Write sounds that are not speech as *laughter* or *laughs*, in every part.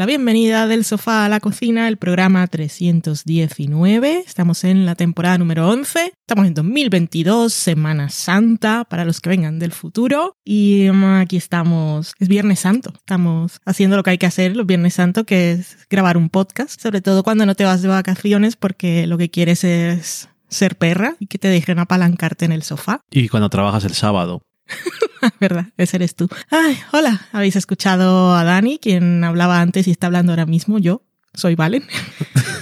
La bienvenida del sofá a la cocina, el programa 319. Estamos en la temporada número 11. Estamos en 2022, Semana Santa para los que vengan del futuro. Y mm, aquí estamos, es Viernes Santo. Estamos haciendo lo que hay que hacer los Viernes Santo, que es grabar un podcast, sobre todo cuando no te vas de vacaciones porque lo que quieres es ser perra y que te dejen apalancarte en el sofá. Y cuando trabajas el sábado. *laughs* ¿Verdad? Ese eres tú. Ay, hola. Habéis escuchado a Dani, quien hablaba antes y está hablando ahora mismo. Yo soy Valen. *laughs*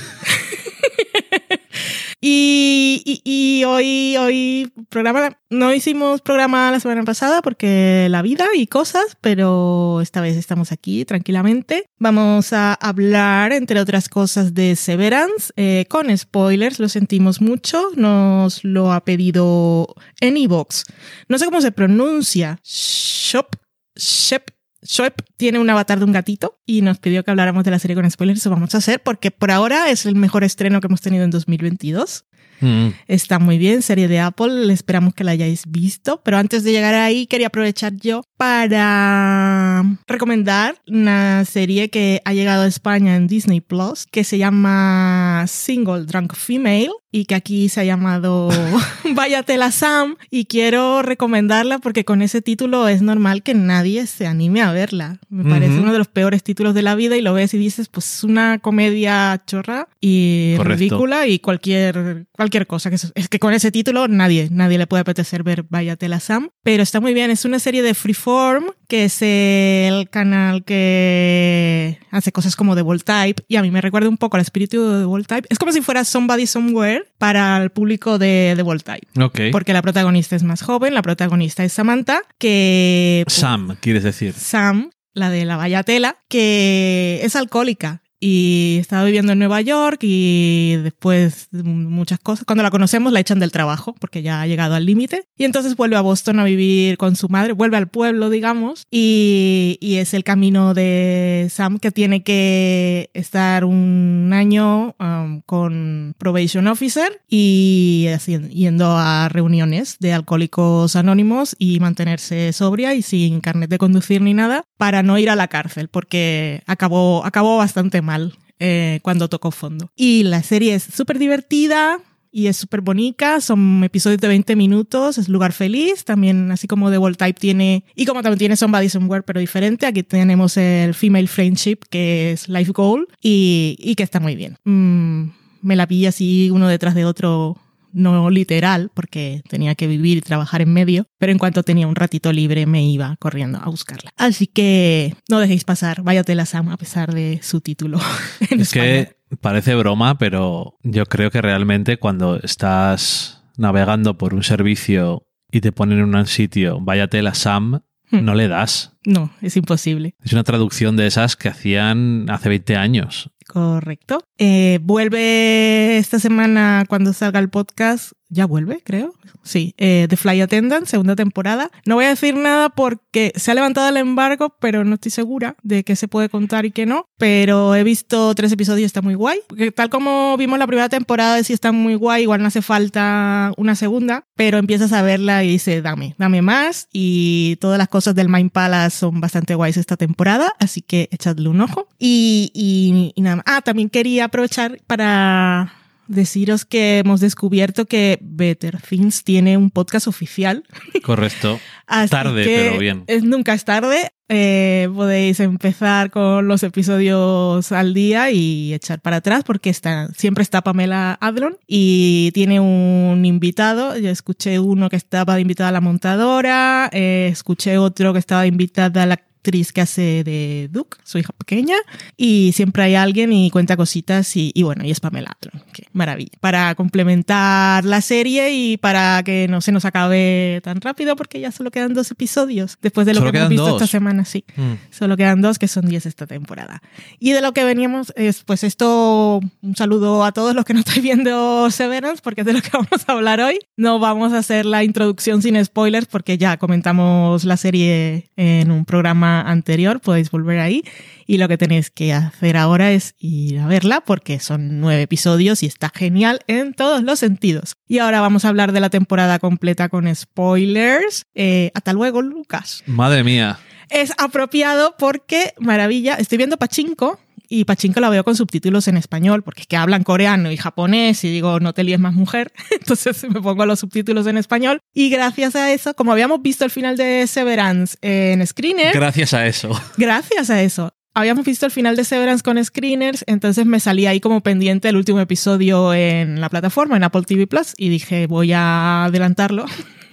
Y, y, hoy, hoy programa, no hicimos programa la semana pasada porque la vida y cosas, pero esta vez estamos aquí tranquilamente. Vamos a hablar, entre otras cosas, de Severance, eh, con spoilers, lo sentimos mucho, nos lo ha pedido Anybox. No sé cómo se pronuncia, Shop, Shep Shop tiene un avatar de un gatito y nos pidió que habláramos de la serie con spoilers. Eso vamos a hacer porque por ahora es el mejor estreno que hemos tenido en 2022. Mm. Está muy bien, serie de Apple, esperamos que la hayáis visto, pero antes de llegar ahí quería aprovechar yo para recomendar una serie que ha llegado a España en Disney Plus que se llama Single Drunk Female y que aquí se ha llamado *laughs* Váyatela Sam y quiero recomendarla porque con ese título es normal que nadie se anime a verla. Me parece uno de los peores títulos de la vida y lo ves y dices, pues es una comedia chorra y ridícula y cualquier, cualquier cosa. Que es, que con ese título nadie, nadie le puede apetecer ver Váyatela Sam, pero está muy bien. Es una serie de Freeform, que es el canal que hace cosas como The Type y a mí me recuerda un poco al espíritu de The Type. Es como si fuera Somebody Somewhere para el público de, de Voltaire. Porque la protagonista es más joven, la protagonista es Samantha, que... Sam, quieres decir. Sam, la de la vallatela, que es alcohólica y estaba viviendo en Nueva York y después de muchas cosas, cuando la conocemos la echan del trabajo porque ya ha llegado al límite. Y entonces vuelve a Boston a vivir con su madre, vuelve al pueblo digamos y, y es el camino de Sam que tiene que estar un año um, con probation officer y yendo a reuniones de alcohólicos anónimos y mantenerse sobria y sin carnet de conducir ni nada para no ir a la cárcel porque acabó, acabó bastante mal mal eh, cuando tocó fondo. Y la serie es súper divertida, y es súper bonita, son episodios de 20 minutos, es lugar feliz, también así como The World Type tiene, y como también tiene Somebody Somewhere, pero diferente, aquí tenemos el Female Friendship, que es Life Goal, y, y que está muy bien. Mm, me la vi así uno detrás de otro no literal, porque tenía que vivir y trabajar en medio, pero en cuanto tenía un ratito libre me iba corriendo a buscarla. Así que no dejéis pasar, váyate la Sam a pesar de su título. *laughs* es que parece broma, pero yo creo que realmente cuando estás navegando por un servicio y te ponen en un sitio, váyate la Sam, hmm. no le das. No, es imposible. Es una traducción de esas que hacían hace 20 años. Correcto. Eh, vuelve esta semana cuando salga el podcast. Ya vuelve, creo. Sí, eh, The Fly Attendant, segunda temporada. No voy a decir nada porque se ha levantado el embargo, pero no estoy segura de qué se puede contar y qué no. Pero he visto tres episodios y está muy guay. Porque tal como vimos la primera temporada, sí está muy guay, igual no hace falta una segunda, pero empiezas a verla y dice, dame, dame más. Y todas las cosas del Mind Palace son bastante guays esta temporada, así que echadle un ojo. Y, y, y nada Ah, también quería aprovechar para deciros que hemos descubierto que Better Things tiene un podcast oficial. Correcto. *laughs* tarde, pero bien. Es, nunca es tarde. Eh, podéis empezar con los episodios al día y echar para atrás porque está, siempre está Pamela Adlon y tiene un invitado. Yo escuché uno que estaba de invitada a la montadora, eh, escuché otro que estaba de invitada a la actriz que hace de Duke, su hija pequeña, y siempre hay alguien y cuenta cositas y, bueno, y es Pamela Atron, qué maravilla. Para complementar la serie y para que no se nos acabe tan rápido porque ya solo quedan dos episodios después de lo que hemos visto esta semana, sí. Mm. Solo quedan dos que son diez esta temporada. Y de lo que veníamos es pues esto, un saludo a todos los que no estáis viendo Severance porque es de lo que *laughs* vamos a hablar hoy. No vamos a hacer la introducción sin spoilers porque ya comentamos la serie en un programa anterior, podéis volver ahí y lo que tenéis que hacer ahora es ir a verla porque son nueve episodios y está genial en todos los sentidos. Y ahora vamos a hablar de la temporada completa con spoilers. Eh, hasta luego, Lucas. Madre mía. es apropiado porque, maravilla, estoy viendo Pachinko y Pachinko la veo con subtítulos en español porque es que hablan coreano y japonés y digo, no te líes más mujer, *laughs* entonces *laughs* me pongo los subtítulos en español y gracias a eso, como habíamos visto el final de Severance en Screener, Gracias a eso. *laughs* gracias a eso. Habíamos visto el final de Severance con screeners, entonces me salí ahí como pendiente el último episodio en la plataforma, en Apple TV Plus, y dije, voy a adelantarlo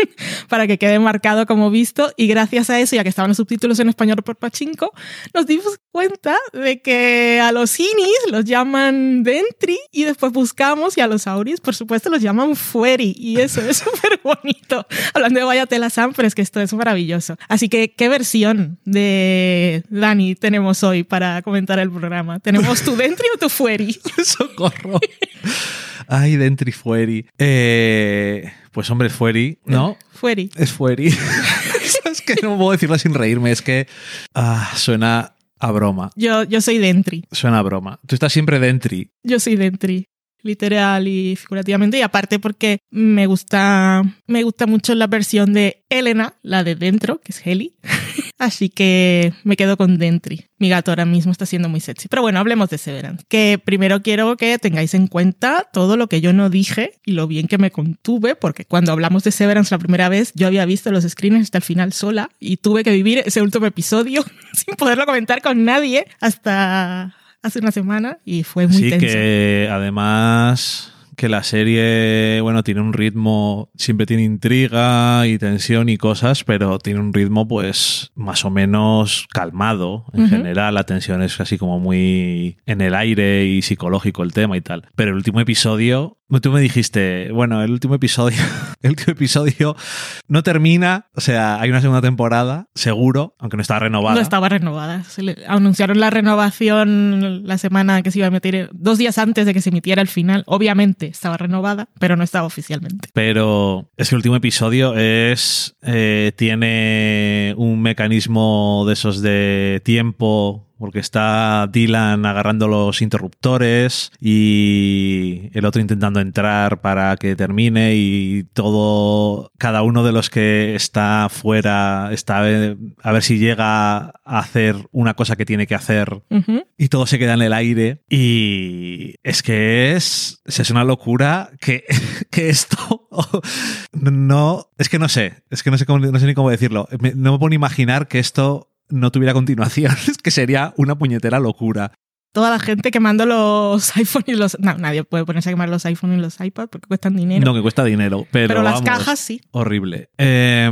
*laughs* para que quede marcado como visto. Y gracias a eso, ya que estaban los subtítulos en español por Pachinko, nos dimos cuenta de que a los Inis los llaman Dentri y después buscamos y a los Auris, por supuesto, los llaman Fueri. Y eso es *laughs* súper bonito. Hablando de Vaya Tela Sam, pero es que esto es maravilloso. Así que, ¿qué versión de Dani tenemos hoy para comentar el programa? ¿Tenemos tu Dentri o tu Fueri? *laughs* Socorro. Ay, Dentri Fueri. Eh, pues hombre, Fueri, ¿no? Fueri. Es Fueri. *laughs* es que no puedo decirlo sin reírme, es que ah, suena a broma. Yo, yo soy Dentri. Suena a broma. Tú estás siempre Dentri. Yo soy Dentri. Literal y figurativamente. Y aparte porque me gusta, me gusta mucho la versión de Elena, la de dentro, que es Heli. Así que me quedo con Dentri. Mi gato ahora mismo está siendo muy sexy. Pero bueno, hablemos de Severance. Que primero quiero que tengáis en cuenta todo lo que yo no dije y lo bien que me contuve, porque cuando hablamos de Severance la primera vez, yo había visto los screens hasta el final sola y tuve que vivir ese último episodio *laughs* sin poderlo comentar con nadie hasta hace una semana y fue muy sí, tenso. que además que la serie, bueno, tiene un ritmo, siempre tiene intriga y tensión y cosas, pero tiene un ritmo pues más o menos calmado en general. La tensión es así como muy en el aire y psicológico el tema y tal. Pero el último episodio, tú me dijiste, bueno, el último episodio, *laughs* el último episodio no termina, o sea, hay una segunda temporada, seguro, aunque no está renovada. No estaba renovada. Se le- anunciaron la renovación la semana que se iba a emitir, dos días antes de que se emitiera el final. Obviamente estaba renovada, pero no estaba oficialmente. Pero es que el último episodio es. eh, tiene un mecanismo de esos de tiempo. Porque está Dylan agarrando los interruptores y el otro intentando entrar para que termine y todo, cada uno de los que está fuera está a ver, a ver si llega a hacer una cosa que tiene que hacer. Y todo se queda en el aire y es que es, es una locura que, *laughs* que esto *laughs* no, es que no sé, es que no sé, cómo- no sé ni cómo decirlo, no me puedo ni imaginar que esto no tuviera continuación, *laughs* que sería una puñetera locura. Toda la gente quemando los *laughs* iPhone y los... No, nadie puede ponerse a quemar los iPhone y los iPad porque cuestan dinero. No, que cuesta dinero, pero, pero las vamos, cajas sí. Horrible. Eh,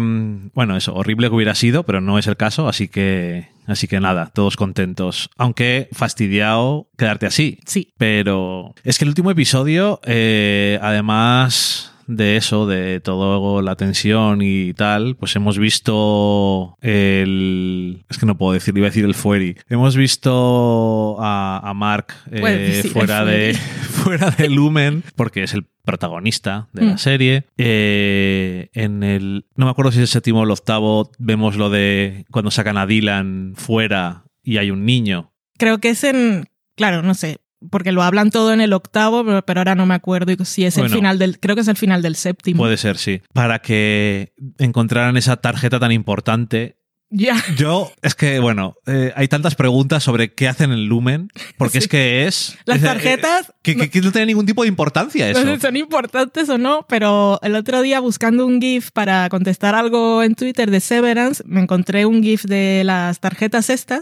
bueno, eso, horrible que hubiera sido, pero no es el caso, así que, así que nada, todos contentos. Aunque fastidiado quedarte así. Sí. Pero es que el último episodio, eh, además de eso, de toda la tensión y tal, pues hemos visto el... Es que no puedo decir, iba a decir el Fueri. Hemos visto a, a Mark eh, fuera, de, *laughs* fuera de Lumen, porque es el protagonista de la Mm. serie. Eh, en el... No me acuerdo si es el séptimo o el octavo, vemos lo de cuando sacan a Dylan fuera y hay un niño. Creo que es en... Claro, no sé. Porque lo hablan todo en el octavo, pero, ahora no me acuerdo si es el Bueno. final del... Creo que es el final del séptimo. Puede ser, sí. Para que encontraran esa tarjeta tan importante. Ya. Yo, es que, bueno, eh, hay tantas preguntas sobre qué hacen en Lumen, porque es que es... Las es, eh, tarjetas... que, que- que no tiene ningún tipo de importancia No eso. sé si son importantes o no, pero el otro día buscando un GIF para contestar algo en Twitter de Severance, me encontré un GIF de las tarjetas estas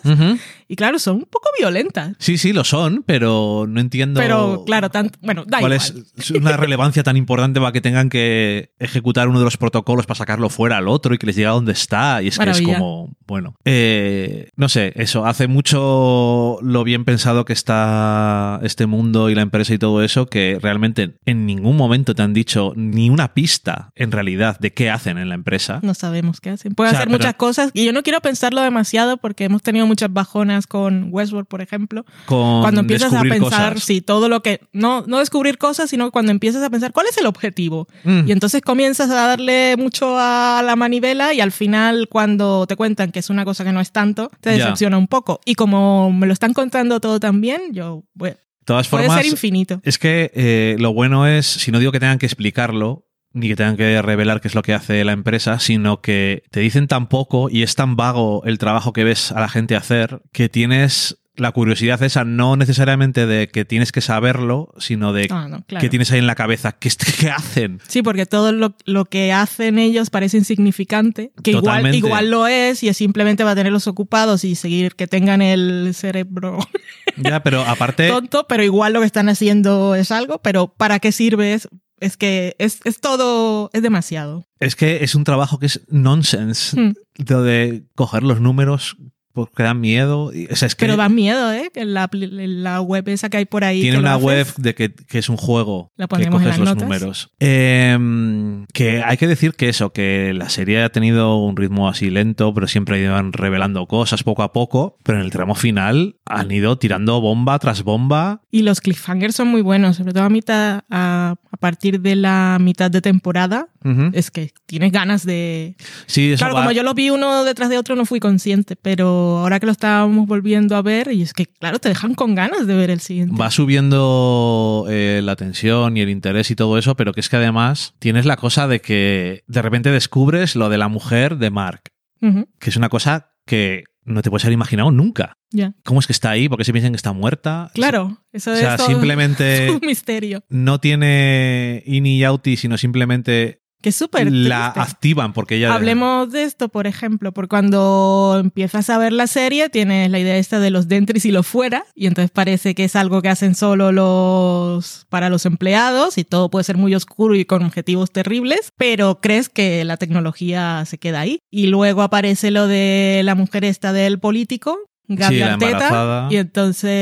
y claro, son un poco violentas. Sí, sí, lo son, pero no entiendo... Pero claro, tan, bueno, da ¿Cuál igual. *laughs* es una relevancia tan importante para que tengan que ejecutar uno de los protocolos para sacarlo fuera al otro y que les llegue a donde está? Y es que es como, bueno, eh, no sé, eso, hace mucho lo bien pensado que está este mundo y la empresa y todo eso, que realmente en ningún momento te han dicho ni una pista, en realidad, de qué hacen en la empresa. No sabemos qué hacen. Pueden O sea, hacer pero- muchas cosas y yo no quiero pensarlo demasiado porque hemos tenido muchas bajonas con Westworld, por ejemplo. Con Cuando empiezas a pensar, cosas. sí, todo lo que. No, no descubrir cosas, sino cuando empiezas a pensar cuál es el objetivo. Mm. Y entonces comienzas a darle mucho a la manivela y al final cuando te cuentan que es una cosa que no es tanto, te decepciona un poco. Y como me lo están contando todo tan bien, yo, bueno, todas puede formas, ser infinito. Es que eh, lo bueno es, si no digo que tengan que explicarlo, ni que tengan que revelar qué es lo que hace la empresa, sino que te dicen tan poco y es tan vago el trabajo que ves a la gente hacer que tienes la curiosidad esa no necesariamente de que tienes que saberlo, sino de Ah, no, claro. que tienes ahí en la cabeza qué, *laughs* qué hacen. Sí, porque todo lo, lo que hacen ellos parece insignificante, que igual, igual lo es y es simplemente va a tenerlos ocupados y seguir que tengan el cerebro *laughs* Ya, pero aparte, tonto, pero igual lo que están haciendo es algo, pero ¿para qué sirve? Es, es que es, es todo, es demasiado. es que es un trabajo que es nonsense. Hmm. Lo de coger los números porque dan miedo. O sea, es que Pero da miedo, ¿eh? Que la, la web esa que hay por ahí. tiene una web de que, que es un juego La que ponemos en coges las los notas. números. Eh, que hay que decir que eso, que la serie ha tenido un ritmo así lento, pero siempre iban revelando cosas poco a poco. Pero en el tramo final han ido tirando bomba tras bomba. Y los cliffhangers son muy buenos, sobre todo a mitad, a, a partir de la mitad de temporada. Ujú. Es que tienes ganas de, Sí, eso Claro, va- como yo lo vi uno detrás de otro no fui consciente, pero ahora que lo estábamos volviendo a ver, y es que, claro, te dejan con ganas de ver el siguiente. va subiendo eh, la tensión y el interés y todo eso, pero que es que además tienes la cosa de que de repente descubres lo de la mujer de Mark, que es una cosa que no te puedes haber imaginado nunca. ¿Cómo es que está ahí? ¿Por qué se piensan que está muerta? Claro, eso O sea, es todo simplemente *laughs* un misterio. no tiene ini y outi, sino simplemente Que súper la activan porque ella... Hablemos de esto, por ejemplo, porque cuando empiezas a ver la serie tienes la idea esta de los dentris y los fuera, y entonces parece que es algo que hacen solo los para los empleados y todo puede ser muy oscuro y con objetivos terribles, pero crees que la tecnología se queda ahí. Y luego aparece lo de la mujer esta del político. Gaby Sí, la Arteta, y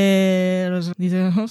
entonces dices, *laughs* "Oh,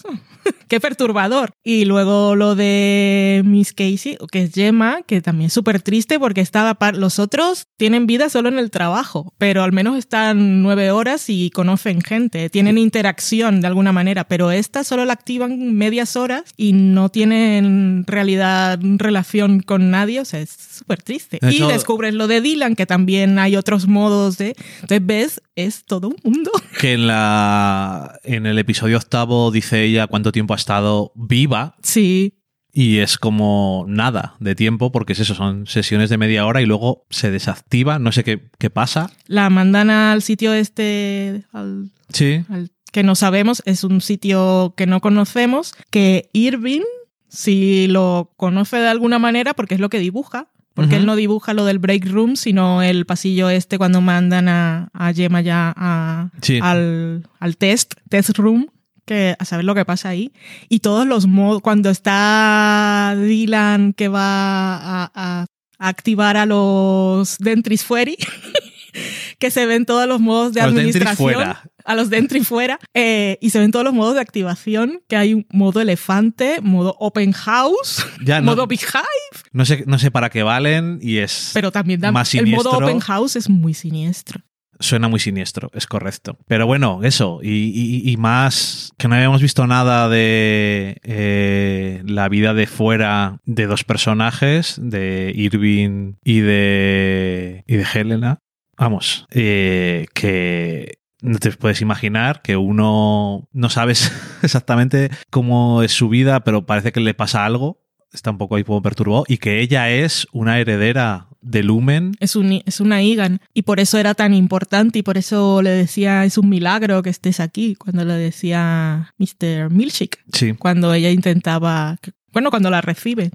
qué perturbador. Y luego lo de Miss Casey, que es Gemma, que también es súper triste porque estaba par- los otros tienen vida solo en el trabajo, pero al menos están nueve horas y conocen gente, tienen interacción de alguna manera, pero esta solo la activan medias horas y no tienen en realidad relación con nadie, o sea, es súper triste. Y descubres lo de Dylan, que también hay otros modos de... Entonces ves, es todo un mundo. *laughs* Que en, la, en el episodio octavo dice ella cuánto tiempo ha estado viva Sí, y es como nada de tiempo porque es eso, son sesiones de media hora y luego se desactiva, no sé qué, qué pasa. la mandan al sitio este, al, Sí. al- que no sabemos, es un sitio que no conocemos, que Irving, si lo conoce de alguna manera, porque es lo que dibuja, porque él no dibuja lo del break room, sino el pasillo este cuando mandan a, a Gemma ya a- Sí. al, al test, test room, que a saber lo que pasa ahí. Y todos los modos, cuando está Dylan que va a, a- a activar a los Dentris Fueri, *laughs* que se ven todos los modos de los administración. fuera. A los Dentris fuera. eh, y se ven todos los modos de activación, que hay un modo elefante, modo open house, Ya no, modo beehive, no sé, no sé para qué valen y es pero también da, Más el modo siniestro. open house es muy siniestro. suena muy siniestro, es correcto. Pero bueno, eso, y, y- y más que no habíamos visto nada de eh, la vida de fuera de dos personajes, de Irving y de, y de Helena. Vamos, eh, que no te puedes imaginar que uno no sabes *laughs* exactamente cómo es su vida, pero parece que le pasa algo. Está un poco ahí como perturbado. Y que ella es una heredera de Lumen. Es, un, es una Igan. Y por eso era tan importante y por eso le decía, es un milagro que estés aquí, cuando le decía Mr. Milchik, Sí. cuando ella intentaba, bueno, cuando la recibe.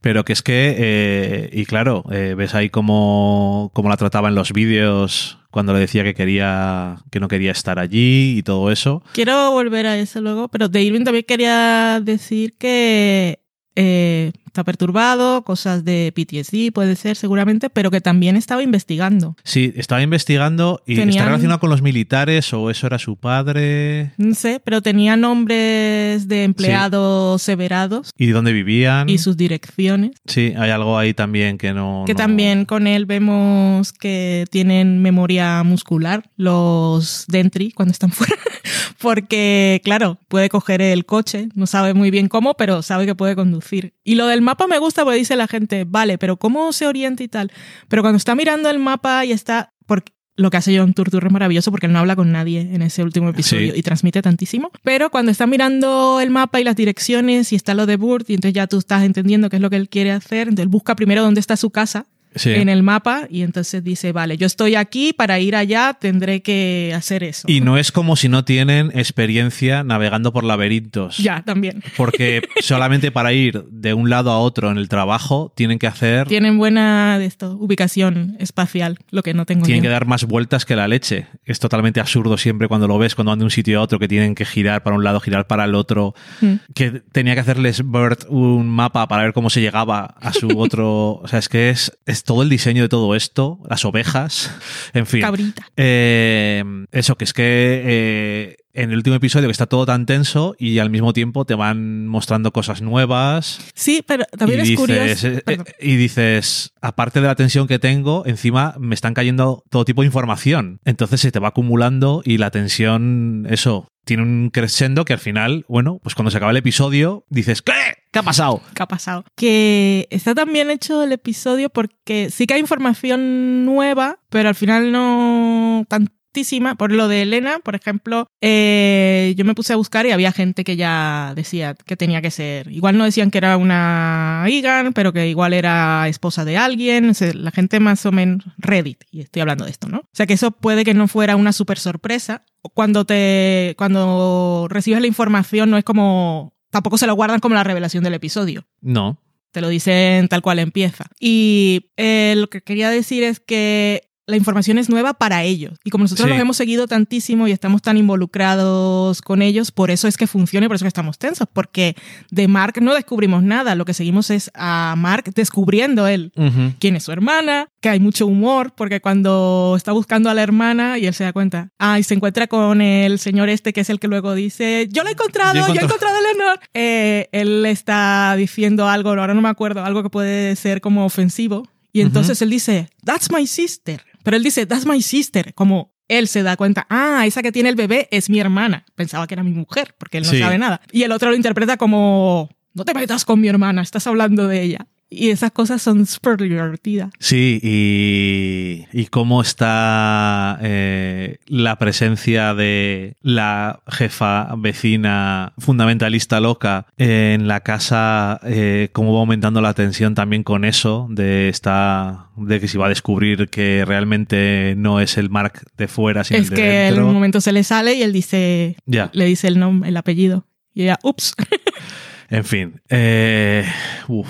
Pero que es que, eh, y claro, eh, ves ahí cómo, cómo la trataba en los vídeos cuando le decía que quería, que no quería estar allí y todo eso. Quiero volver a eso luego, pero de Irving también quería decir que eh, está perturbado, cosas de PTSD puede ser seguramente, pero que también estaba investigando. Sí, estaba investigando y Tenían- está relacionado con los militares o eso era su padre No sé, pero tenía nombres de empleados severados y dónde vivían. y sus direcciones. Sí, hay algo ahí también que no... Que no- también con él vemos que tienen memoria muscular los Dentri cuando están *laughs* fuera. Porque, claro, puede coger el coche, no sabe muy bien cómo, pero sabe que puede conducir. Y lo del mapa me gusta porque dice la gente, vale, pero ¿cómo se orienta y tal? Pero cuando está mirando el mapa y está... Porque lo que hace John Turturro es maravilloso porque él no habla con nadie en ese último episodio Sí. y transmite tantísimo. Pero cuando está mirando el mapa y las direcciones y está lo de Burt y entonces ya tú estás entendiendo qué es lo que él quiere hacer, entonces él busca primero dónde está su casa Sí. en el mapa y entonces dice, vale, yo estoy aquí, para ir allá tendré que hacer eso. Y no es como si no tienen experiencia navegando por laberintos. Ya, también. Porque *laughs* solamente para ir de un lado a otro en el trabajo tienen que hacer. Tienen buena de esto, ubicación espacial, lo que no tengo Tienen yo. que dar más vueltas que la leche. Es totalmente absurdo siempre cuando lo ves, cuando van de un sitio a otro, que tienen que girar para un lado, girar para el otro. Mm. Que tenía que hacerles Bert un mapa para ver cómo se llegaba a su *laughs* otro. O sea, es que es, es todo el diseño de todo esto, las ovejas, *laughs* en fin. Cabrita. Eh, eso, que es que eh, en el último episodio que está todo tan tenso y al mismo tiempo te van mostrando cosas nuevas. Sí, pero también es dices, curioso. eh, y dices, aparte de la tensión que tengo, encima me están cayendo todo tipo de información. Entonces se te va acumulando y la tensión, eso, tiene un crescendo que al final, bueno, pues cuando se acaba el episodio, dices, ¿qué? ¿Qué ha pasado? ¿Qué ha pasado? Que está tan bien hecho el episodio porque sí que hay información nueva, pero al final no tantísima. Por lo de Elena, por ejemplo, eh, yo me puse a buscar y había gente que ya decía que tenía que ser. Igual no decían que era una Egan, pero que igual era esposa de alguien. O sea, la gente más o menos Reddit, y estoy hablando de esto, ¿no? O sea que eso puede que no fuera una super sorpresa. Cuando te, cuando recibes la información no es como tampoco se lo guardan como la revelación del episodio. No. Te lo dicen tal cual empieza. Y eh, lo que quería decir es que la información es nueva para ellos. Y como nosotros Sí. los hemos seguido tantísimo y estamos tan involucrados con ellos, por eso es que funciona y por eso que estamos tensos. Porque de Mark no descubrimos nada. Lo que seguimos es a Mark descubriendo él Ujú. quién es su hermana, que hay mucho humor, porque cuando está buscando a la hermana y él se da cuenta, ah, y se encuentra con el señor este que es el que luego dice, yo lo he encontrado, Yo yo he encontrado a Leonor. Eh, él está diciendo algo, ahora no me acuerdo, algo que puede ser como ofensivo. Y entonces él dice, that's my sister. Pero él dice, that's my sister, como él se da cuenta, ah, esa que tiene el bebé es mi hermana. Pensaba que era mi mujer, porque él no Sí. sabe nada. Y el otro lo interpreta como, no te metas con mi hermana, estás hablando de ella. Y esas cosas son súper divertidas. Sí, y, y cómo está eh, la presencia de la jefa vecina fundamentalista loca en la casa, eh, cómo va aumentando la tensión también con eso, de, esta, de que se va a descubrir que realmente no es el Mark de fuera, sino es el de que en un momento se le sale y él dice, Ya. le dice el nombre, el apellido. Y ella, ups. *laughs* En fin, eh,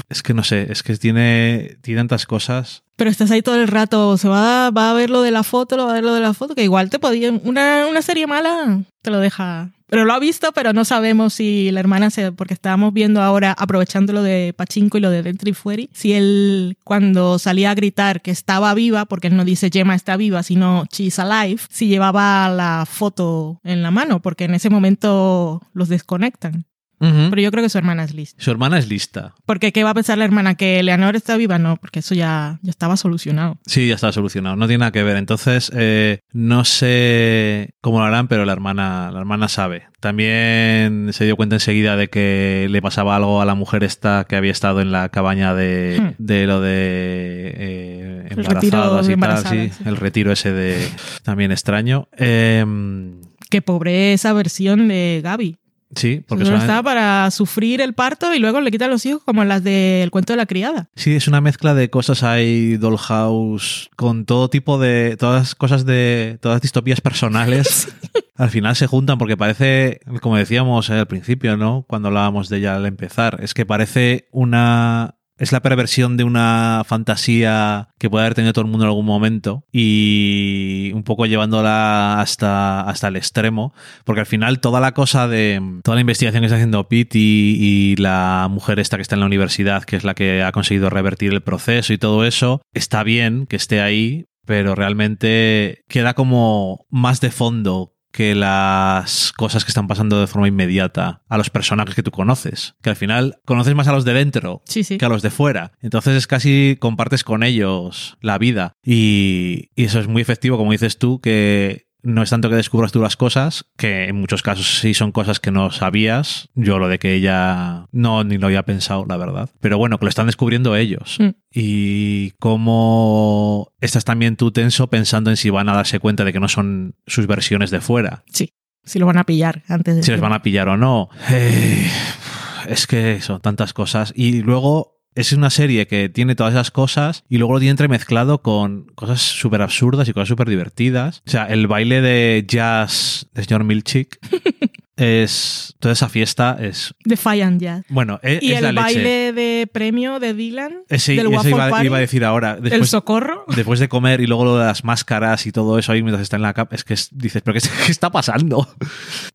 es que no sé, es que tiene, tiene tantas cosas. Pero estás ahí todo el rato, se va, va a ver lo de la foto, lo va a ver lo de la foto, que igual te podía, una, una serie mala te lo deja. Pero lo ha visto, pero no sabemos si la hermana se, porque estábamos viendo ahora, aprovechando lo de Pachinko y lo de Dentro y Fueri, si él cuando salía a gritar que estaba viva, porque él no dice Gemma está viva, sino she's alive, si llevaba la foto en la mano, porque en ese momento los desconectan. Pero yo creo que su hermana es lista. Su hermana es lista. Porque ¿qué va a pensar la hermana? ¿Que Leonor está viva? No, porque eso ya, ya estaba solucionado. Sí, ya está solucionado, no tiene nada que ver. Entonces, eh, no sé cómo lo harán, pero la hermana, la hermana sabe. También se dio cuenta enseguida de que le pasaba algo a la mujer esta que había estado en la cabaña de, Hmm. de lo de eh, embarazadas y tal, sí, sí. el retiro ese de también extraño. Em, Qué pobre esa versión de Gaby. Sí, porque Solo solamente- estaba para sufrir el parto y luego le quitan los hijos como las del cuento de la criada. Sí, es una mezcla de cosas. Hay Dollhouse con todo tipo de. Todas cosas de. Todas distopías personales. *laughs* Al final se juntan porque parece, como decíamos al principio, ¿no? Cuando hablábamos de ella al empezar, es que parece una. Es la perversión de una fantasía que puede haber tenido todo el mundo en algún momento y un poco llevándola hasta, hasta el extremo, porque al final toda la cosa de toda la investigación que está haciendo Pete y, y la mujer esta que está en la universidad, que es la que ha conseguido revertir el proceso y todo eso, está bien que esté ahí, pero realmente queda como más de fondo que las cosas que están pasando de forma inmediata a los personajes que tú conoces. Que al final conoces más a los de dentro Sí, sí. que a los de fuera. Entonces es casi compartes con ellos la vida. Y, y eso es muy efectivo, como dices tú, que no es tanto que descubras tú las cosas, que en muchos casos sí son cosas que no sabías. Yo lo de que ella no ni lo había pensado, la verdad. Pero bueno, que lo están descubriendo ellos. Mm. Y cómo estás también tú tenso pensando en si van a darse cuenta de que no son sus versiones de fuera. Sí, si lo van a pillar antes de... Si les van a pillar o no. Eh, es que son tantas cosas. Y luego es una serie que tiene todas esas cosas y luego lo tiene entremezclado con cosas súper absurdas y cosas súper divertidas. O sea, el baile de jazz de señor Milchik *laughs* es. Toda esa fiesta es. Defiant Jazz. Bueno, es, Y es la el leche. baile de premio de Dylan, sí, del Waffle iba, Party, iba a decir ahora. el socorro. *laughs* después de comer y luego lo de las máscaras y todo eso ahí mientras está en la capa, es que es- dices, ¿pero qué, *laughs* qué está pasando? *laughs*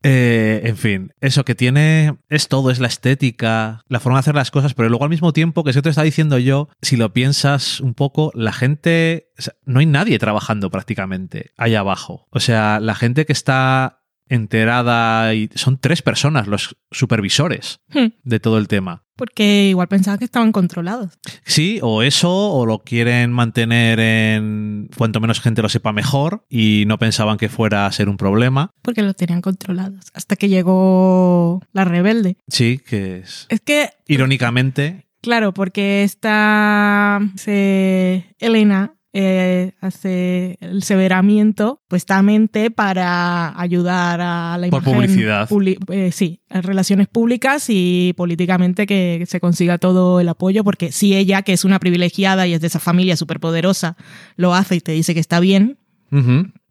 Eh, en fin, eso que tiene es todo, es la estética, la forma de hacer las cosas, pero luego al mismo tiempo, que eso te está diciendo yo, si lo piensas un poco, la gente, o sea, no hay nadie trabajando prácticamente allá abajo. O sea, la gente que está enterada y son tres personas los supervisores Hmm, de todo el tema. Porque igual pensaba que estaban controlados. Sí, o eso, o lo quieren mantener en cuanto menos gente lo sepa mejor y no pensaban que fuera a ser un problema. Porque los tenían controlados. Hasta que llegó la rebelde. Sí, que es Es que, irónicamente, claro, porque esta se, Elena eh, hace el severamiento puestamente para ayudar a la Por imagen publicidad. publi- eh, sí, en relaciones públicas y políticamente que se consiga todo el apoyo, porque si ella, que es una privilegiada y es de esa familia superpoderosa, lo hace y te dice que está bien,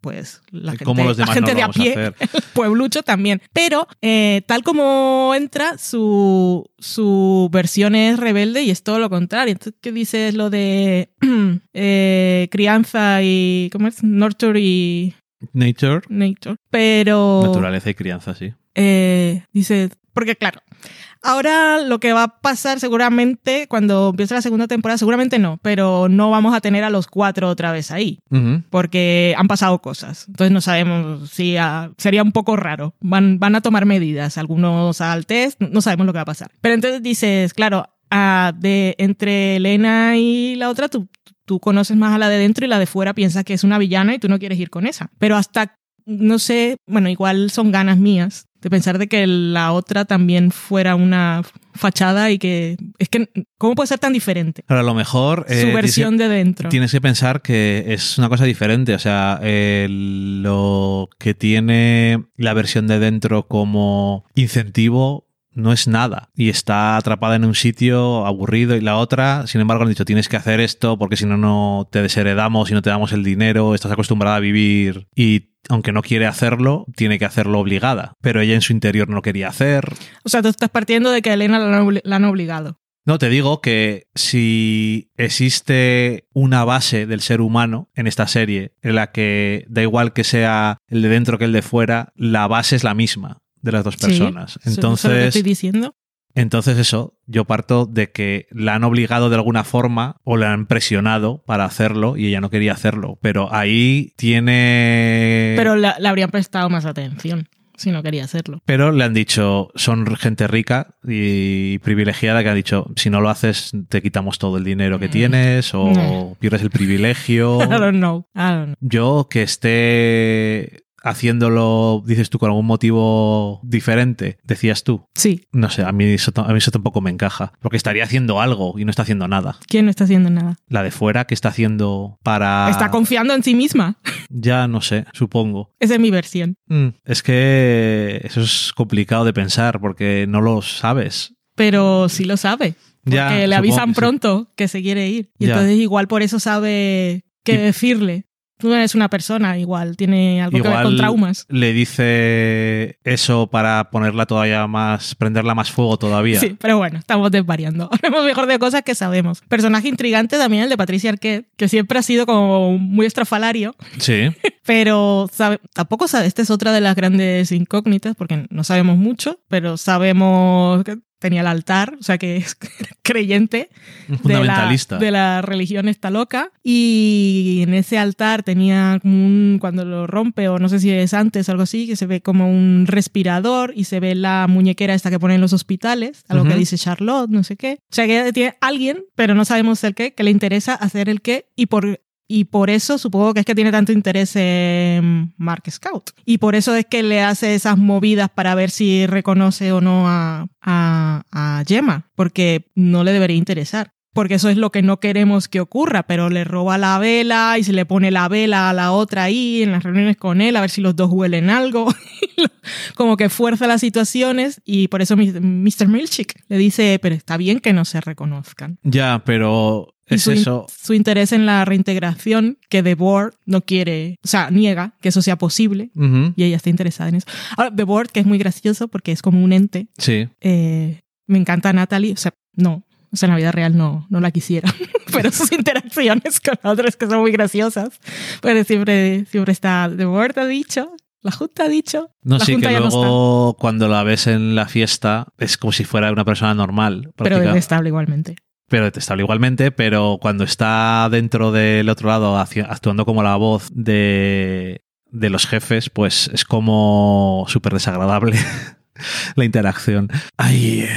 pues la gente, los la gente no de a pie, *laughs* el pueblucho también. Pero eh, tal como entra, su, su versión es rebelde y es todo lo contrario. Entonces, ¿qué dices lo de *clears throat* eh, crianza y. ¿Cómo es? Nurture y Nature, nature. Pero. naturaleza y crianza, sí. Eh, dice. Porque, claro. Ahora lo que va a pasar seguramente cuando empiece la segunda temporada, seguramente no, pero no vamos a tener a los cuatro otra vez ahí Ujú. porque han pasado cosas. Entonces no sabemos si ah, sería un poco raro. Van, van a tomar medidas, algunos al test, no sabemos lo que va a pasar. Pero entonces dices, claro, ah, de entre Elena y la otra, tú, tú conoces más a la de dentro y la de fuera piensas que es una villana y tú no quieres ir con esa. Pero hasta, no sé, bueno, igual son ganas mías de pensar de que la otra también fuera una fachada y que es que cómo puede ser tan diferente Pero a lo mejor eh, su que- versión de dentro. Tienes que pensar que es una cosa diferente. O sea, eh, lo que tiene la versión de dentro como incentivo no es nada. Y está atrapada en un sitio aburrido. Y la otra, sin embargo, han dicho, tienes que hacer esto porque si no, no te desheredamos y no te damos el dinero. Estás acostumbrada a vivir y... Aunque no quiere hacerlo, tiene que hacerlo obligada. Pero ella en su interior no lo quería hacer. O sea, tú estás partiendo de que a Elena la han obligado. No, te digo que si existe una base del ser humano en esta serie, en la que da igual que sea el de dentro que el de fuera, la base es la misma de las dos Sí, personas. eso- eso es lo que Entonces, estoy diciendo. entonces eso, yo parto de que la han obligado de alguna forma o la han presionado para hacerlo y ella no quería hacerlo. Pero ahí tiene... Pero la- le habrían prestado más atención si no quería hacerlo. Pero le han dicho, son gente rica y privilegiada que ha dicho, si no lo haces, te quitamos todo el dinero que Mm. tienes o No. pierdes el privilegio. *laughs* I don't know. I don't know. Yo que esté haciéndolo, dices tú, con algún motivo diferente, decías tú. Sí. No sé, a mí, eso, a mí eso tampoco me encaja. Porque estaría haciendo algo y no está haciendo nada. ¿Quién no está haciendo nada? La de fuera, que está haciendo para... Está confiando en sí misma. *laughs* Ya no sé, supongo. Esa es mi versión. Mm, es que eso es complicado de pensar porque no lo sabes. Pero sí lo sabe. Porque Ya, le avisan que sí. pronto que se quiere ir. Y Ya. entonces igual por eso sabe qué Y- decirle. Tú no eres una persona, igual tiene algo que ver con traumas. le dice eso para ponerla todavía más, prenderla más fuego todavía. Sí, pero bueno, estamos desvariando. *laughs* Hablemos mejor de cosas que sabemos. Personaje intrigante también el de Patricia Arquette, que siempre ha sido como muy estrafalario, Sí. *laughs* pero sabe, tampoco sabe, esta es otra de las grandes incógnitas, porque no sabemos mucho, pero sabemos que tenía el altar, o sea que es *laughs* creyente Un de la, fundamentalista. de la religión esta loca. Y en ese altar tenía como un, cuando lo rompe, o no sé si es antes algo así, que se ve como un respirador y se ve la muñequera esta que ponen en los hospitales, algo que dice Charlotte, no sé qué. O sea que tiene alguien, pero no sabemos el qué, que le interesa hacer el qué y por y por eso supongo que es que tiene tanto interés en Mark Scout. Y por eso es que le hace esas movidas para ver si reconoce o no a, a, a Gemma, porque no le debería interesar porque eso es lo que no queremos que ocurra, pero le roba la vela y se le pone la vela a la otra ahí en las reuniones con él, a ver si los dos huelen algo, *laughs* como que fuerza las situaciones y por eso Mr. Milchick le dice, pero está bien que no se reconozcan. Ya, pero es su, eso. Su interés en la reintegración que The Board no quiere, o sea, niega que eso sea posible Ujú. y ella está interesada en eso. Ahora, The Board, que es muy gracioso porque es como un ente, Sí. eh, me encanta Natalie, o sea, no, o sea, en la vida real no, no la quisiera, *laughs* pero sus interacciones con otros que son muy graciosas, pues siempre, siempre está, The Board ha dicho, la Junta ha dicho, No, la sí, Junta que ya no luego cuando la ves en la fiesta es como si fuera una persona normal. pero detestable igualmente. Pero detestable igualmente, pero cuando está dentro del otro lado hacia- actuando como la voz de, de los jefes, pues es como súper desagradable *laughs* la interacción. Ay, eh,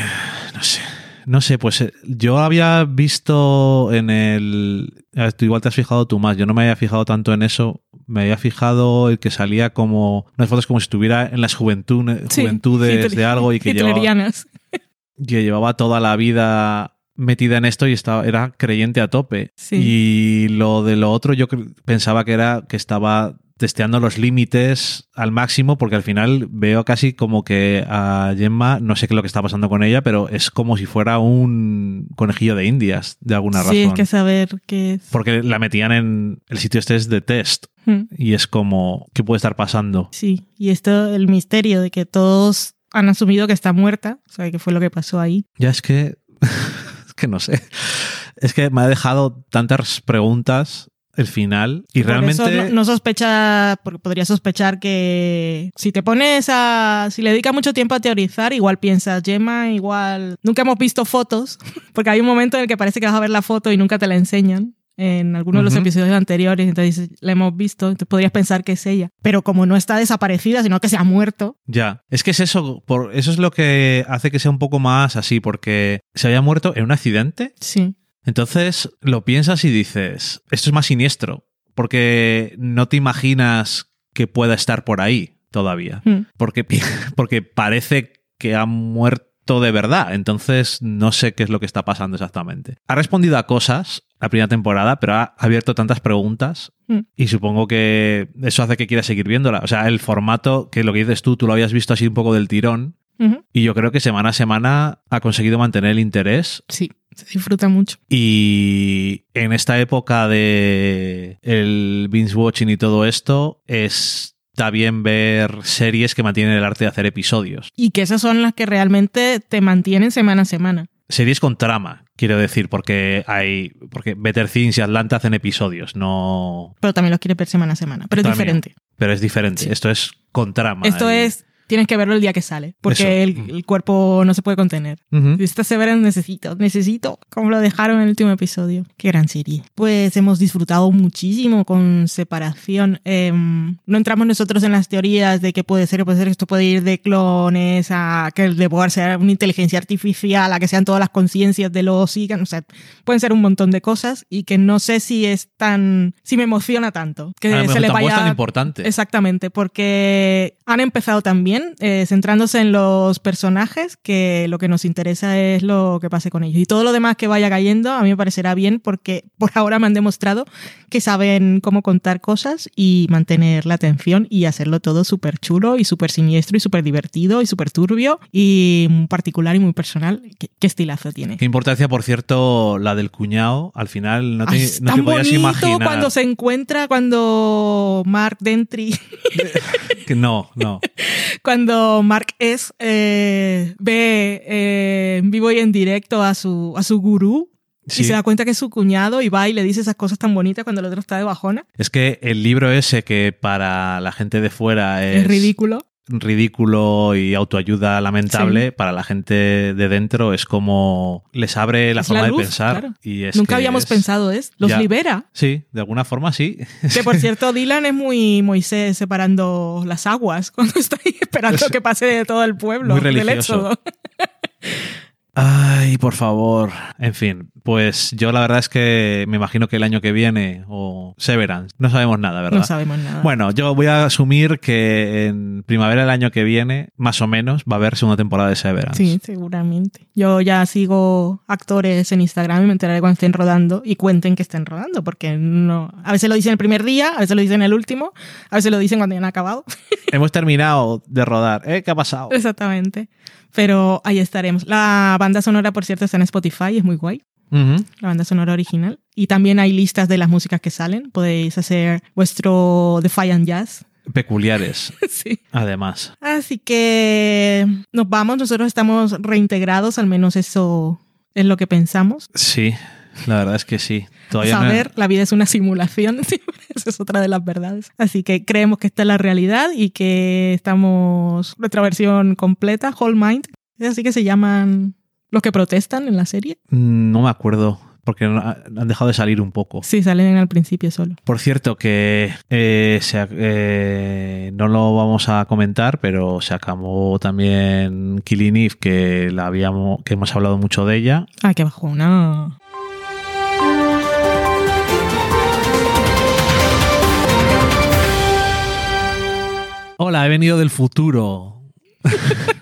no sé. No sé, pues eh, yo había visto en el... Tú igual te has fijado tú más, yo no me había fijado tanto en eso, me había fijado el que salía como unas fotos como si estuviera en las juventud- Sí, juventudes de algo y que llevaba, que llevaba toda la vida metida en esto y estaba, era creyente a tope. Sí. Y lo de lo otro yo pensaba que era que estaba testeando los límites al máximo porque al final veo casi como que a Gemma, no sé qué es lo que está pasando con ella, pero es como si fuera un conejillo de indias de alguna Sí, es razón. que saber qué es. Porque la metían en el sitio este es de test Hmm. y es como, ¿qué puede estar pasando? Sí, y esto, el misterio de que todos han asumido que está muerta, o sea, que fue lo que pasó ahí. Ya es que. *laughs* que no sé. Es que me ha dejado tantas preguntas el final y Por realmente. eso no, no sospecha, porque podría sospechar que si te pones a. Si le dedicas mucho tiempo a teorizar, igual piensas, Gemma, igual. Nunca hemos visto fotos, *laughs* porque hay un momento en el que parece que vas a ver la foto y nunca te la enseñan. En algunos de los episodios anteriores, entonces la hemos visto, entonces podrías pensar que es ella. Pero como no está desaparecida, sino que se ha muerto, Ya. Es que es eso. Por, eso es lo que hace que sea un poco más así, porque se había muerto en un accidente. sí. Entonces lo piensas y dices, esto es más siniestro, porque no te imaginas que pueda estar por ahí todavía. Hmm. porque, *laughs* porque parece que ha muerto de verdad. Entonces no sé qué es lo que está pasando exactamente. Ha respondido a cosas la primera temporada, pero ha abierto tantas preguntas Mm. y supongo que eso hace que quiera seguir viéndola. O sea, el formato, que lo que dices tú, tú lo habías visto así un poco del tirón y yo creo que semana a semana ha conseguido mantener el interés Sí, se disfruta mucho. y en esta época de el binge watching y todo esto, está bien ver series que mantienen el arte de hacer episodios. Y que esas son las que realmente te mantienen semana a semana. Series con trama, quiero decir, porque hay. Porque Better Things y Atlanta hacen episodios, no. Pero también los quieres ver semana a semana. Pero es diferente. Pero es diferente. Sí. Esto es con trama. Esto Y- es, tienes que verlo el día que sale. Porque el, el cuerpo no se puede contener. Ujú. Esta severa necesito, necesito, como lo dejaron en el último episodio. Qué gran serie. Pues hemos disfrutado muchísimo con separación. Em, no entramos nosotros en las teorías de que puede ser, puede ser, esto puede ir de clones a que el de Boar sea una inteligencia artificial, a que sean todas las conciencias de los Igan, o sea, pueden ser un montón de cosas y que no sé si es tan, si me emociona tanto. Que se le tampoco es vaya tan importante. Exactamente, porque han empezado también eh, centrándose en los personajes, que lo que nos interesa es lo que pase con ellos. Y todo lo demás que vaya cayendo a mí me parecerá bien porque *laughs* por ahora me han demostrado que saben cómo contar cosas y mantener la atención y hacerlo todo súper chulo y súper siniestro y súper divertido y súper turbio y muy particular y muy personal. ¿Qué, qué estilazo tiene? Qué importancia, por cierto, la del cuñado. Al final no te, Ay, es no te tan podías bonito imaginar. cuando se encuentra, cuando Mark Dentry *laughs* *laughs* que no, no. Cuando Mark S eh, ve eh, en vivo y en directo a su, a su gurú Sí. y se da cuenta que es su cuñado y va y le dice esas cosas tan bonitas cuando el otro está de bajona. Es que el libro ese que para la gente de fuera Es, es, ridículo. Ridículo y autoayuda lamentable, Sí. para la gente de dentro es como les abre la Es forma la de pensar. claro. Y es Nunca habíamos es- pensado es Los Ya. libera. Sí, de alguna forma sí. Que por cierto, Dylan es muy Moisés separando las aguas *laughs* cuando está ahí esperando Es que pase de todo el pueblo muy del éxodo. Ay, por favor. En fin, Pues yo la verdad es que me imagino que el año que viene o Severance, no sabemos nada, ¿verdad? No sabemos nada. Bueno, yo voy a asumir que en primavera del año que viene, más o menos, va a haber segunda temporada de Severance. Sí, seguramente. Yo ya sigo actores en Instagram y me enteraré cuando estén rodando y cuenten que estén rodando, porque no. A veces lo dicen el primer día, a veces lo dicen el último, a veces lo dicen cuando ya han acabado. *laughs* Hemos terminado de rodar. ¿Eh? ¿Qué ha pasado? Exactamente. Pero ahí estaremos. La banda sonora, por cierto, está en Spotify, es muy guay. Ujú. La banda sonora original. Y también hay listas de las músicas que salen. Podéis hacer vuestro Defiant Jazz. Peculiares, *laughs* sí. además. Así que nos vamos. Nosotros estamos reintegrados, al menos eso es lo que pensamos. Sí, la verdad es que sí. Todavía no- Saber, la vida es una simulación. *laughs* Esa es otra de las verdades. Así que creemos que esta es la realidad y que estamos. Nuestra versión completa, Whole Mind. Así que se llaman los que protestan en la serie. no me acuerdo, porque han dejado de salir un poco. Sí, salen al principio solo. Por cierto, que eh, se eh, no lo vamos a comentar, pero se acabó también Killing Eve, que, la habíamos, que hemos hablado mucho de ella. Ah, qué bajona. Hola, he venido del futuro. *laughs*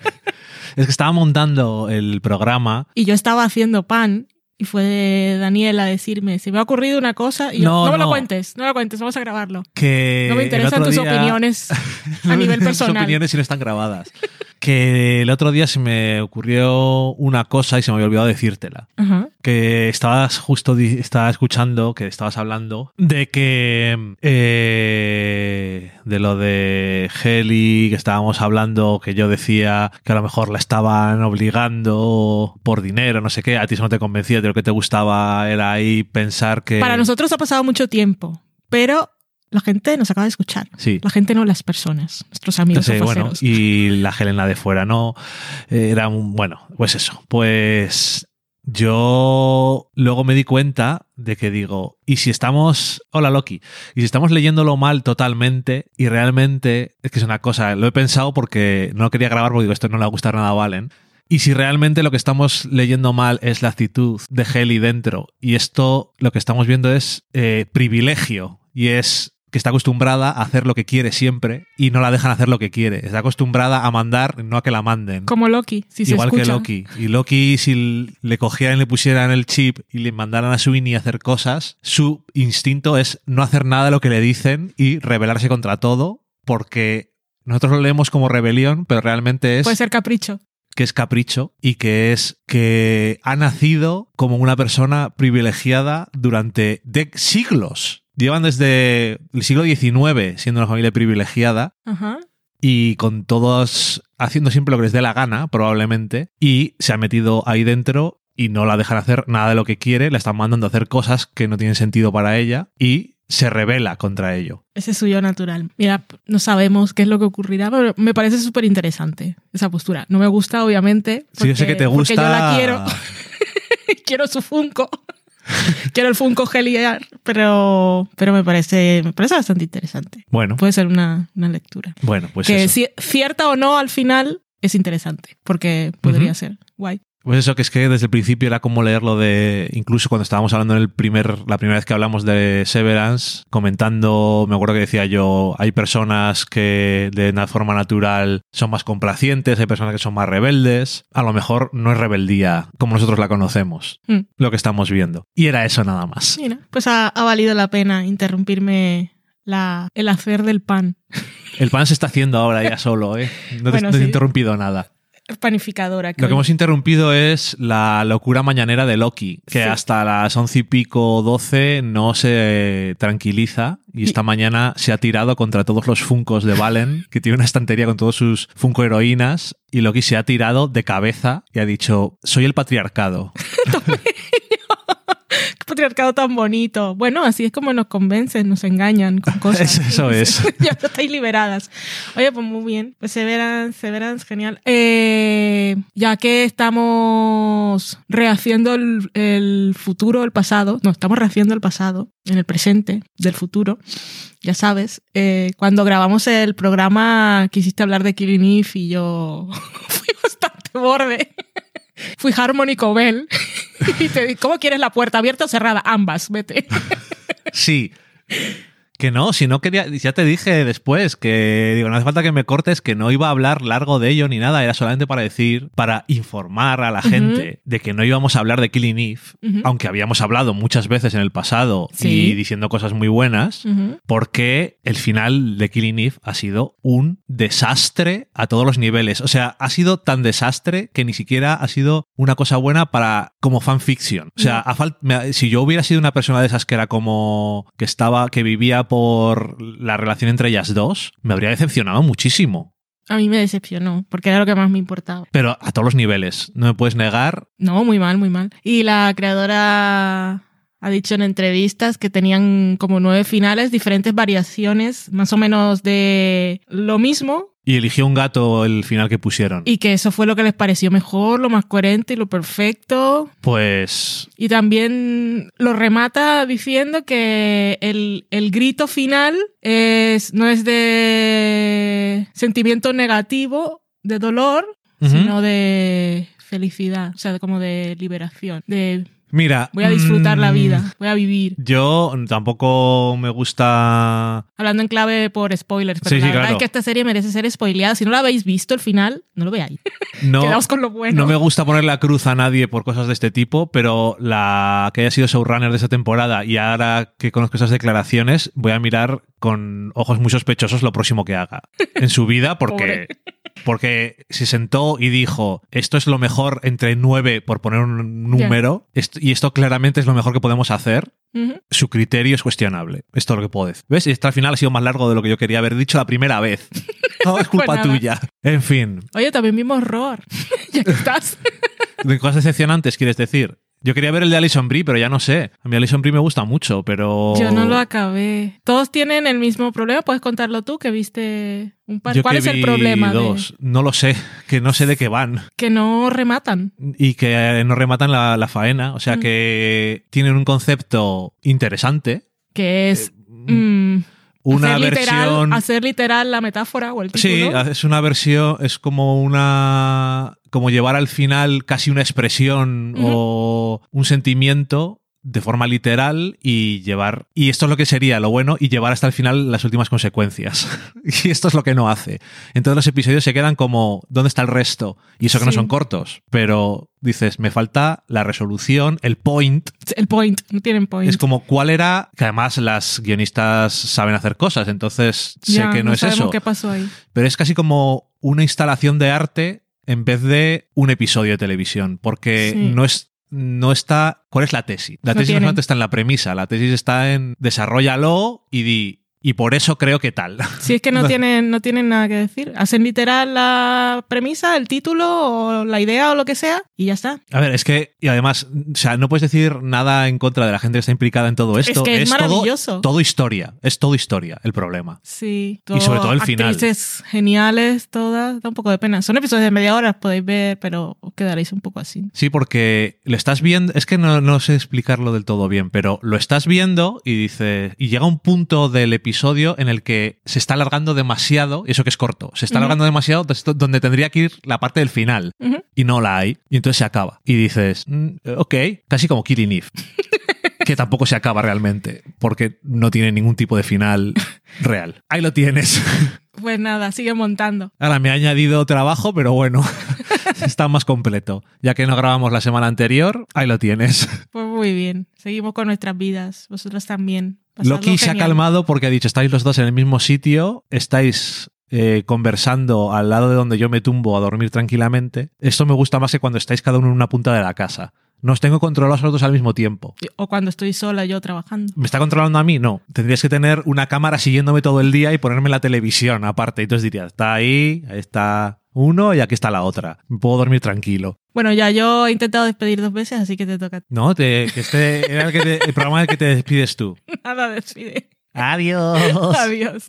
es que estaba montando el programa. Y yo estaba haciendo pan y fue Daniel a decirme, se me ha ocurrido una cosa y yo, No, no, me no. lo cuentes, no me lo cuentes, vamos a grabarlo. Que No me interesan tus día- opiniones a *laughs* nivel interesan tus personal. opiniones si no están grabadas. Que el otro día se me ocurrió una cosa y se me había olvidado decírtela. Ajá. que estabas justo estaba escuchando que estabas hablando de que eh, de lo de Heli que estábamos hablando que yo decía que a lo mejor la estaban obligando por dinero no sé qué a ti eso no te convencía de lo que te gustaba era ahí pensar que Para nosotros ha pasado mucho tiempo, pero la gente nos acaba de escuchar. sí La gente no, las personas, nuestros amigos Entonces, bueno, y la Helena de fuera, ¿no? Era un. Bueno, pues eso. Pues yo luego me di cuenta de que digo, ¿y si estamos. Hola, Loki. Y si estamos leyéndolo mal totalmente y realmente. Es que es una cosa, lo he pensado porque no quería grabar porque digo, esto no le va a gustar nada a Valen. Y si realmente lo que estamos leyendo mal es la actitud de Heli dentro y esto lo que estamos viendo es eh, privilegio y es que está acostumbrada a hacer lo que quiere siempre y no la dejan hacer lo que quiere. Está acostumbrada a mandar, no a que la manden. Como Loki, si Igual se que. Loki. Y Loki, si le cogieran y le pusieran el chip y le mandaran a Sweeney a hacer cosas, su instinto es no hacer nada de lo que le dicen y rebelarse contra todo, porque nosotros lo leemos como rebelión, pero realmente es Puede ser capricho. que es capricho y que es que ha nacido como una persona privilegiada durante de siglos. Llevan desde el siglo XIX siendo una familia privilegiada Ajá. y con todos haciendo siempre lo que les dé la gana, probablemente, y se ha metido ahí dentro y no la dejan hacer nada de lo que quiere, la están mandando a hacer cosas que no tienen sentido para ella y se revela contra ello. Ese es suyo natural. Mira, no sabemos qué es lo que ocurrirá, pero me parece súper interesante esa postura. No me gusta, obviamente. Sí, yo sé que te porque gusta. yo la quiero. *laughs* quiero su Funko. *laughs* quiero el Funko Geliar, pero, pero me, parece, me parece bastante interesante. Bueno, Puede ser una, una lectura. bueno, pues que eso. si- cierta o no, al final es interesante, porque podría ser guay. Pues eso, que es que desde el principio era como leerlo de. Incluso cuando estábamos hablando en el primer, la primera vez que hablamos de Severance, comentando, me acuerdo que decía yo, hay personas que de una forma natural son más complacientes, hay personas que son más rebeldes. A lo mejor no es rebeldía como nosotros la conocemos, Mm. lo que estamos viendo. Y era eso nada más. Mira, pues ha, ha valido la pena interrumpirme la, el hacer del pan. El pan se está haciendo ahora ya *laughs* solo, ¿eh? No te, Bueno, no te he interrumpido nada. Panificadora. Lo que hemos interrumpido es la locura mañanera de Loki, que Sí. hasta las once y pico, doce, no se tranquiliza y esta mañana se ha tirado contra todos los funcos de Valen, *laughs* que tiene una estantería con todos sus funko heroínas, y Loki se ha tirado de cabeza y ha dicho, soy el patriarcado. *laughs* *laughs* Qué patriarcado tan bonito. Bueno, así es como nos convencen, nos engañan con *laughs* cosas. Eso es. *laughs* ya estáis liberadas. Oye, pues muy bien. Pues Severance, Severance, genial. Eh, ya que estamos rehaciendo el, el futuro, el pasado, no, estamos rehaciendo el pasado en el presente del futuro. Ya sabes, eh, cuando grabamos el programa quisiste hablar de Killing Eve y yo fui bastante borde. Fui Harmony Cobel. *laughs* y te di, ¿cómo quieres la puerta? ¿Abierta o cerrada? Ambas, vete. Sí. Que no, si no quería, ya te dije después que digo, no hace falta que me cortes, que no iba a hablar largo de ello ni nada, era solamente para decir, para informar a la gente de que no íbamos a hablar de Killing Eve, aunque habíamos hablado muchas veces en el pasado Sí. y diciendo cosas muy buenas, porque el final de Killing Eve ha sido un desastre a todos los niveles. O sea, ha sido tan desastre que ni siquiera ha sido una cosa buena para como fanfiction. O sea, a si yo hubiera sido una persona de esas que era como que estaba, que vivía por la relación entre ellas dos, me habría decepcionado muchísimo. A mí me decepcionó, porque era lo que más me importaba. Pero a todos los niveles. No me puedes negar. No, muy mal, muy mal. Y la creadora ha dicho en entrevistas que tenían como nueve finales, diferentes variaciones, más o menos de lo mismo, Y eligió un gato el final que pusieron. y que eso fue lo que les pareció mejor, lo más coherente y lo perfecto. Pues Y también lo remata diciendo que el, el grito final es, no es de sentimiento negativo, de dolor, Ujú. sino de felicidad, o sea, como de liberación, de mira. voy a disfrutar la mm, vida, voy a vivir. Yo tampoco me gusta Hablando en clave por spoilers, pero Sí, la sí, verdad claro. es que esta serie merece ser spoileada. Si no la habéis visto el final, no lo veáis. *laughs* No, Quedaos con lo bueno. no me gusta poner la cruz a nadie por cosas de este tipo, pero la que haya sido showrunner de esa temporada y ahora que conozco esas declaraciones, voy a mirar con ojos muy sospechosos lo próximo que haga en su vida, porque, *laughs* porque se sentó y dijo, esto es lo mejor entre nueve, por poner un número, y esto claramente es lo mejor que podemos hacer. Su criterio es cuestionable. Esto es lo que puedo decir. ¿Ves? Y este al final ha sido más largo de lo que yo quería haber dicho la primera vez. *laughs* No es culpa Pues tuya. En fin, Oye, también vimos Roar. *laughs* ya que estás. *laughs* de cosas decepcionantes, quieres decir. Yo quería ver el de Alison Brie, pero ya no sé. A mí Alison Brie me gusta mucho, pero. Yo no lo acabé. Todos tienen el mismo problema. Puedes contarlo tú, que viste un par. Yo ¿Cuál que es el vi problema? de- Dos. No lo sé, que no sé de qué van. que no rematan. Y que no rematan la, la faena. O sea Mm. que tienen un concepto interesante. Que es. mm, Eh, Una hacer literal, versión. hacer literal la metáfora o el Sí, título. es una versión, es como una. como llevar al final casi una expresión o un sentimiento de forma literal y llevar. Y esto es lo que sería lo bueno y llevar hasta el final las últimas consecuencias. *laughs* y esto es lo que no hace. Entonces los episodios se quedan como, ¿dónde está el resto? Y eso que no son cortos, pero dices, me falta la resolución, el point. El point. No tienen point. Es como cuál era, que además las guionistas saben hacer cosas, entonces sé Ya, que no, es eso qué pasó ahí. pero es casi como una instalación de arte en vez de un episodio de televisión, porque Sí. no es no está ¿cuál es la tesis? La tesis no está en la premisa, la tesis está en desarrollalo y di y por eso creo que tal. *laughs* Si es que no tienen, no tienen nada que decir. Hacen literal la premisa, el título, o la idea o lo que sea, y ya está. A ver, es que y además, o sea, no puedes decir nada en contra de la gente que está implicada en todo esto, es que es, todo- maravilloso. todo historia, es todo historia el problema. Sí. Y sobre todo el final. Actrices geniales, todas. Da un poco de pena. Son episodios de media hora, podéis ver, pero os quedaréis un poco así. Sí, porque lo estás viendo, es que no, no sé explicarlo del todo bien, pero lo estás viendo y dice, y llega un punto del episodio en el que se está alargando demasiado, y eso que es corto, se está alargando demasiado donde tendría que ir la parte del final, y no la hay, y entonces se acaba. Y dices, "Mm, ok, casi como Killing Eve. *laughs* que tampoco se acaba realmente, porque no tiene ningún tipo de final *laughs* real. Ahí lo tienes. *laughs* Pues nada, sigue montando. Ahora me ha añadido trabajo, pero bueno, está más completo. Ya que no grabamos la semana anterior, ahí lo tienes. Pues muy bien. Seguimos con nuestras vidas. Vosotros también. Loki se ha calmado porque ha dicho, estáis los dos en el mismo sitio, estáis eh, conversando al lado de donde yo me tumbo a dormir tranquilamente. Esto me gusta más que cuando estáis cada uno en una punta de la casa. No os tengo controlados los dos al mismo tiempo. O cuando estoy sola yo trabajando. ¿Me está controlando a mí? No. Tendrías que tener una cámara siguiéndome todo el día y ponerme la televisión aparte. Y entonces dirías, está ahí, ahí está uno y aquí está la otra. Puedo dormir tranquilo. Bueno, ya yo he intentado despedir dos veces, así que te toca. No, te- que este era el, que te- el programa en el que te despides tú. *laughs* Nada, decide. Adiós. *laughs* Adiós.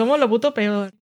Somos lo puto peor.